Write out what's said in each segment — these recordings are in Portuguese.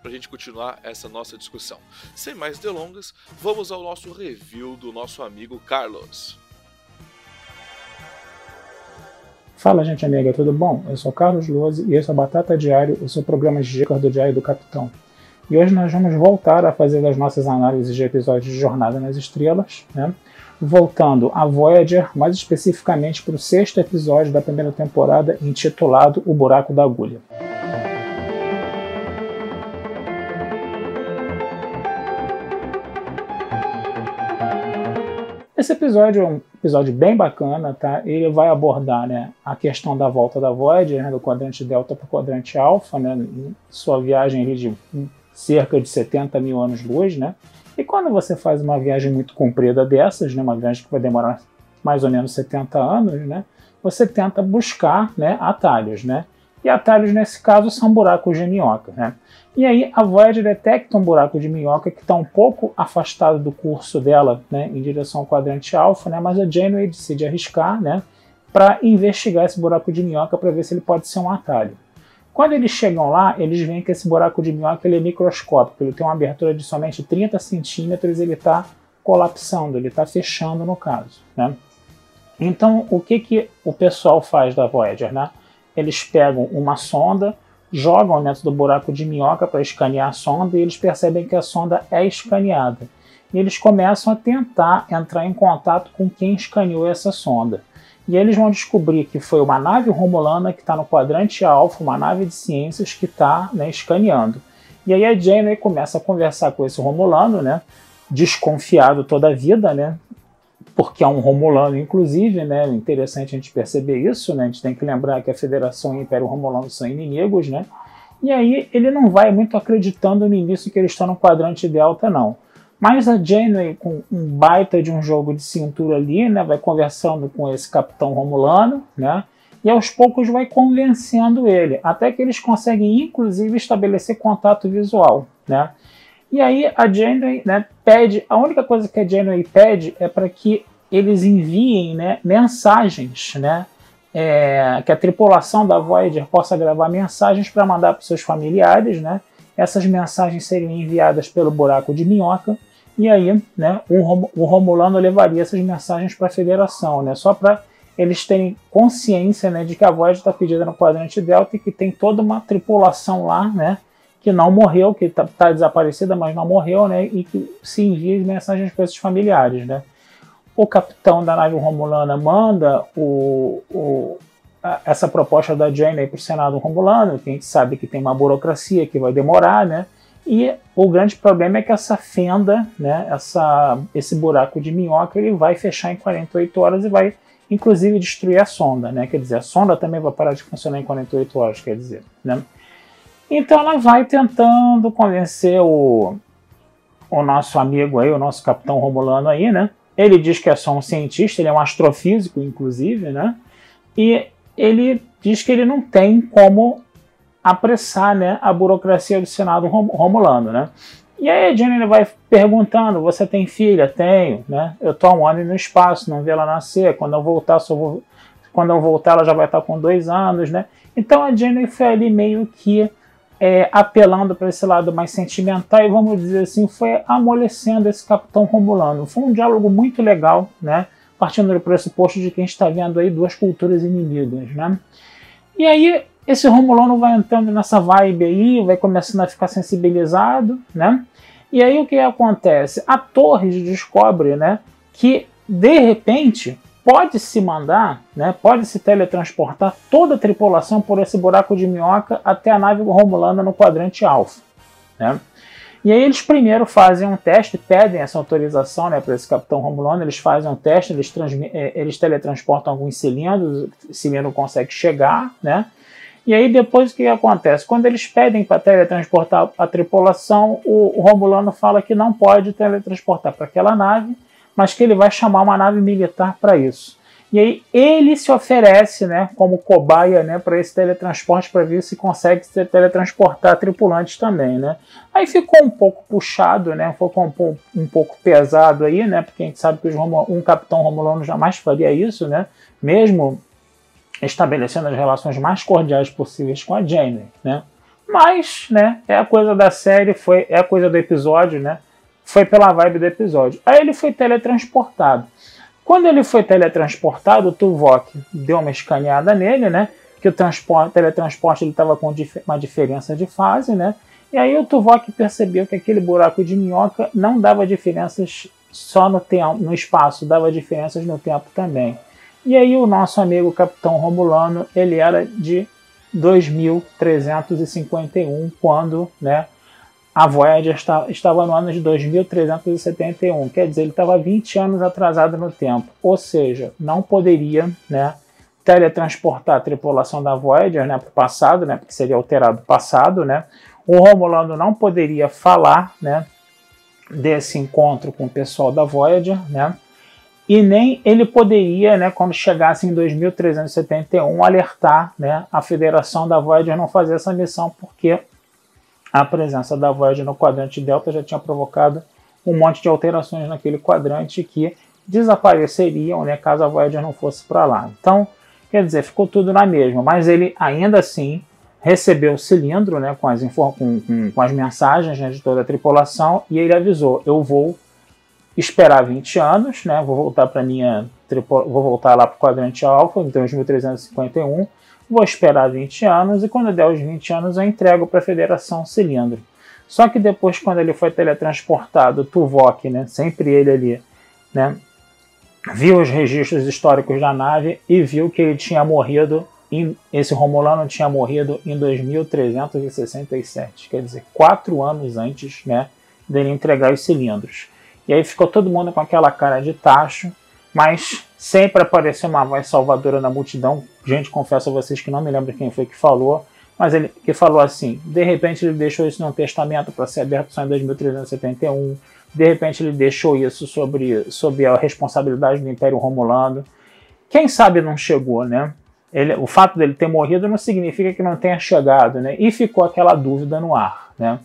para a gente continuar essa nossa discussão. Sem mais delongas, vamos ao nosso review do nosso amigo Carlos. Fala, gente amiga, tudo bom? Eu sou Carlos Lose e esse é o Batata Diário, o seu programa de dicas do Diário do Capitão. E hoje nós vamos voltar a fazer as nossas análises de episódios de Jornada nas Estrelas, né? voltando a Voyager, mais especificamente para o sexto episódio da primeira temporada, intitulado O Buraco da Agulha. Esse episódio é um episódio bem bacana, tá? Ele vai abordar né, a questão da volta da Voyager, né, do quadrante Delta para o quadrante Alpha, né, sua viagem ali de cerca de 70 mil anos-luz, né? E quando você faz uma viagem muito comprida dessas, né, uma viagem que vai demorar mais ou menos 70 anos, né, você tenta buscar né, atalhos. Né? E atalhos, nesse caso, são buracos de minhoca. Né? E aí a Voyager detecta um buraco de minhoca que está um pouco afastado do curso dela, né, em direção ao quadrante alfa, né, mas a Janeway decide arriscar né, para investigar esse buraco de minhoca para ver se ele pode ser um atalho. Quando eles chegam lá, eles veem que esse buraco de minhoca ele é microscópico, ele tem uma abertura de somente 30 centímetros ele está colapsando, ele está fechando no caso. Né? Então, o que, que o pessoal faz da Voyager? Né? Eles pegam uma sonda, jogam dentro do buraco de minhoca para escanear a sonda e eles percebem que a sonda é escaneada. E eles começam a tentar entrar em contato com quem escaneou essa sonda. E eles vão descobrir que foi uma nave romulana que está no quadrante alfa, uma nave de ciências que está né, escaneando. E aí a Janeway começa a conversar com esse romulano, né, desconfiado toda a vida, né, porque é um romulano, inclusive, né, interessante a gente perceber isso, né, a gente tem que lembrar que a Federação e o Império Romulano são inimigos, né, e aí ele não vai muito acreditando no início que ele está no quadrante delta, não. Mas a Janeway, com um baita de um jogo de cintura ali, né, vai conversando com esse capitão romulano, né, e aos poucos vai convencendo ele, até que eles conseguem inclusive estabelecer contato visual, né. E aí a Janeway né, pede, a única coisa que a Janeway pede é para que eles enviem né, mensagens, né, é, que a tripulação da Voyager possa gravar mensagens para mandar para seus familiares, né. Essas mensagens seriam enviadas pelo buraco de minhoca e aí, né, o Romulano levaria essas mensagens para a Federação, né, só para eles terem consciência né, de que a voz está pedida no quadrante Delta e que tem toda uma tripulação lá, né, que não morreu, que está tá desaparecida, mas não morreu, né, e que se envia mensagens para esses familiares, né. O capitão da nave Romulana manda o, o a, essa proposta da Jane para o Senado Romulano, que a gente sabe que tem uma burocracia que vai demorar, né, e o grande problema é que essa fenda, né, essa, esse buraco de minhoca, ele vai fechar em 48 horas e vai, inclusive, destruir a sonda. Né? Quer dizer, a sonda também vai parar de funcionar em 48 horas, quer dizer. Né? Então ela vai tentando convencer o, o nosso amigo aí, o nosso capitão Romulano aí, né? Ele diz que é só um cientista, ele é um astrofísico, inclusive, né? E ele diz que ele não tem como apressar né, a burocracia do Senado romulano. Né? E aí a Jenny vai perguntando: Você tem filha? Tenho. Né? Eu estou um ano no espaço, não vi ela nascer. Quando eu voltar, só vou... quando eu voltar, ela já vai estar com dois anos. Né? Então a Jenny foi ali meio que é, apelando para esse lado mais sentimental e, vamos dizer assim, foi amolecendo esse capitão romulano. Foi um diálogo muito legal, né? partindo do pressuposto de que a gente está vendo aí duas culturas inimigas. Né? E aí esse Romulano vai entrando nessa vibe aí, vai começando a ficar sensibilizado, né? E aí o que acontece? A Torres descobre, né, que de repente pode se mandar, né, pode se teletransportar toda a tripulação por esse buraco de minhoca até a nave romulana no quadrante alfa. Né? E aí eles primeiro fazem um teste, pedem essa autorização né, para esse capitão romulano, eles fazem um teste, eles, eh, eles teletransportam alguns cilindros, o cilindro consegue chegar, né? E aí depois o que acontece? Quando eles pedem para teletransportar a tripulação, o, o Romulano fala que não pode teletransportar para aquela nave, mas que ele vai chamar uma nave militar para isso. E aí ele se oferece, né, como cobaia, né, para esse teletransporte para ver se consegue se teletransportar tripulantes também, né? Aí ficou um pouco puxado, né? Ficou um pouco, um pouco pesado aí, né? Porque a gente sabe que um capitão romulano jamais faria isso, né? Mesmo estabelecendo as relações mais cordiais possíveis com a Jane, né? Mas, né, é a coisa da série, foi é a coisa do episódio, né? Foi pela vibe do episódio. Aí ele foi teletransportado. Quando ele foi teletransportado, o Tuvok deu uma escaneada nele, né? Que o transporte, teletransporte ele estava com uma diferença de fase, né? E aí o Tuvok percebeu que aquele buraco de minhoca não dava diferenças só no tempo, no espaço, dava diferenças no tempo também. E aí o nosso amigo Capitão Romulano, ele era de 2351, quando né, a Voyager está, estava no ano de 2371, quer dizer, ele estava 20 anos atrasado no tempo, ou seja, não poderia né, teletransportar a tripulação da Voyager né, para o passado, né, porque seria alterado o passado, né, o Romulano não poderia falar né, desse encontro com o pessoal da Voyager, né, e nem ele poderia, né, quando chegasse em 2371, alertar né, a Federação da Voyager não fazer essa missão, porque a presença da Voyager no quadrante Delta já tinha provocado um monte de alterações naquele quadrante que desapareceriam né, caso a Voyager não fosse para lá. Então, quer dizer, ficou tudo na mesma, mas ele ainda assim recebeu o cilindro né, com, as, com, com, com as mensagens né, de toda a tripulação e ele avisou: eu vou esperar 20 anos, né? Vou voltar para minha vou voltar lá para o quadrante alfa, então 2351, vou esperar 20 anos e quando der os 20 anos eu entrego para a Federação Cilindro. Só que depois quando ele foi teletransportado, Tuvok, né, sempre ele ali, né, viu os registros históricos da nave e viu que ele tinha morrido em, esse Romulano tinha morrido em 2367, quer dizer, quatro anos antes, né, dele entregar os cilindros. E aí ficou todo mundo com aquela cara de tacho, mas sempre apareceu uma voz salvadora na multidão. Gente, confesso a vocês que não me lembro quem foi que falou, mas ele que falou assim: de repente ele deixou isso num testamento para ser aberto só em 2371. De repente ele deixou isso sobre, sobre a responsabilidade do Império Romulano. Quem sabe não chegou, né? Ele, o fato dele ter morrido não significa que não tenha chegado, né? E ficou aquela dúvida no ar, né?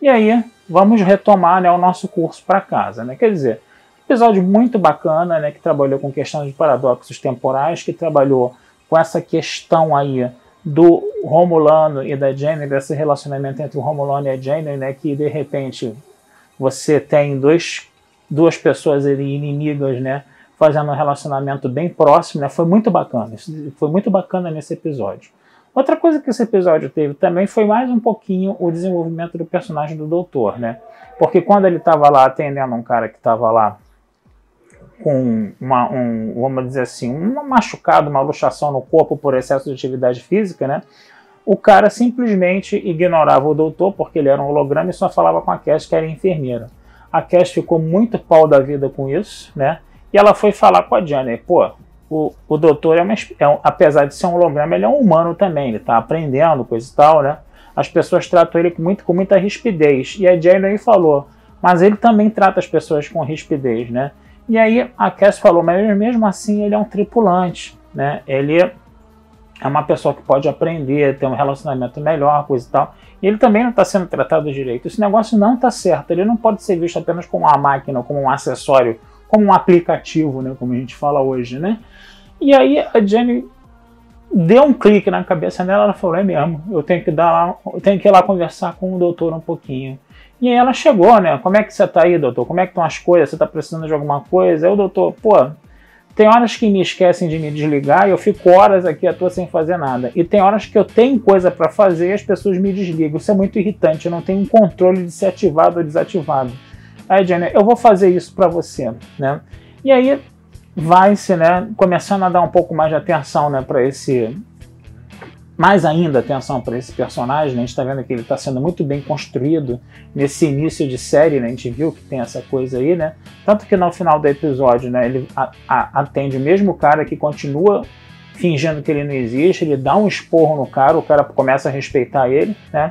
E aí vamos retomar né, o nosso curso para casa. Né? Quer dizer, episódio muito bacana, né, que trabalhou com questão de paradoxos temporais, que trabalhou com essa questão aí do Romulano e da Jenny, desse relacionamento entre o Romulano e a Jenny, né, que de repente você tem dois, duas pessoas inimigas, né, fazendo um relacionamento bem próximo, né, foi muito bacana, foi muito bacana nesse episódio. Outra coisa que esse episódio teve também foi mais um pouquinho o desenvolvimento do personagem do doutor, né? Porque quando ele estava lá atendendo um cara que estava lá com uma, um, vamos dizer assim, um machucado, uma luxação no corpo por excesso de atividade física, né? O cara simplesmente ignorava o doutor porque ele era um holograma e só falava com a Cass que era enfermeira. A Cass ficou muito pau da vida com isso, né? E ela foi falar com a Janet, pô, o, o doutor, é, uma, é um, apesar de ser um holograma, ele é um humano também, ele está aprendendo, coisa e tal, né? As pessoas tratam ele com, muito, com muita rispidez. E a Jane aí falou, mas ele também trata as pessoas com rispidez, né? E aí a Cass falou, mas mesmo assim ele é um tripulante, né? Ele é uma pessoa que pode aprender, ter um relacionamento melhor, coisa e tal. E ele também não está sendo tratado direito. Esse negócio não está certo. Ele não pode ser visto apenas como uma máquina, como um acessório, como um aplicativo, né? Como a gente fala hoje, né? E aí a Jenny deu um clique na cabeça dela, ela falou, é mesmo, eu tenho que dar lá, eu tenho que ir lá conversar com o doutor um pouquinho. E aí ela chegou, né? Como é que você tá aí, doutor? Como é que estão as coisas? Você tá precisando de alguma coisa? Aí o doutor, pô, tem horas que me esquecem de me desligar e eu fico horas aqui à toa sem fazer nada. E tem horas que eu tenho coisa para fazer e as pessoas me desligam. Isso é muito irritante, eu não tenho um controle de ser ativado ou desativado. Aí, Jenny, eu vou fazer isso para você, né? E aí vai se né, começando a dar um pouco mais de atenção né, para esse mais ainda atenção para esse personagem. Né? A gente está vendo que ele está sendo muito bem construído nesse início de série. Né? A gente viu que tem essa coisa aí, né? Tanto que no final do episódio, né, ele a, a, atende o mesmo cara que continua fingindo que ele não existe. Ele dá um esporro no cara, o cara começa a respeitar ele, né?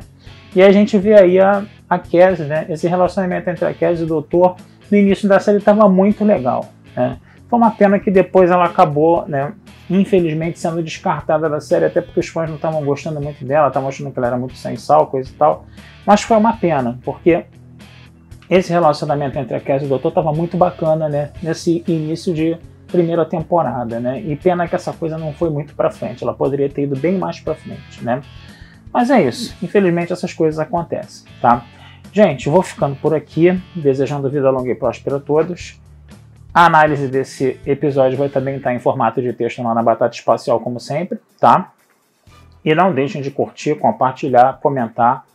E a gente vê aí a, a Cassie, né? Esse relacionamento entre a Cassie e o Doutor no início da série estava muito legal, né? Foi uma pena que depois ela acabou, né? Infelizmente sendo descartada da série, até porque os fãs não estavam gostando muito dela, estavam achando que ela era muito sem sal, coisa e tal. Mas foi uma pena, porque esse relacionamento entre a Cassie e o Doutor estava muito bacana, né? Nesse início de primeira temporada, né? E pena que essa coisa não foi muito para frente. Ela poderia ter ido bem mais para frente, né? Mas é isso. Infelizmente essas coisas acontecem, tá? Gente, vou ficando por aqui, desejando vida longa e próspera a todos. A análise desse episódio vai também estar em formato de texto lá na Batata Espacial, como sempre, tá? E não deixem de curtir, compartilhar, comentar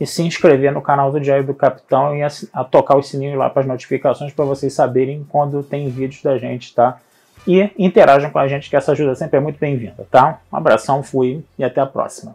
e se inscrever no canal do Diário do Capitão e a, a tocar o sininho lá para as notificações para vocês saberem quando tem vídeos da gente, tá? E interajam com a gente, que essa ajuda sempre é muito bem-vinda, tá? Um abração, fui e até a próxima.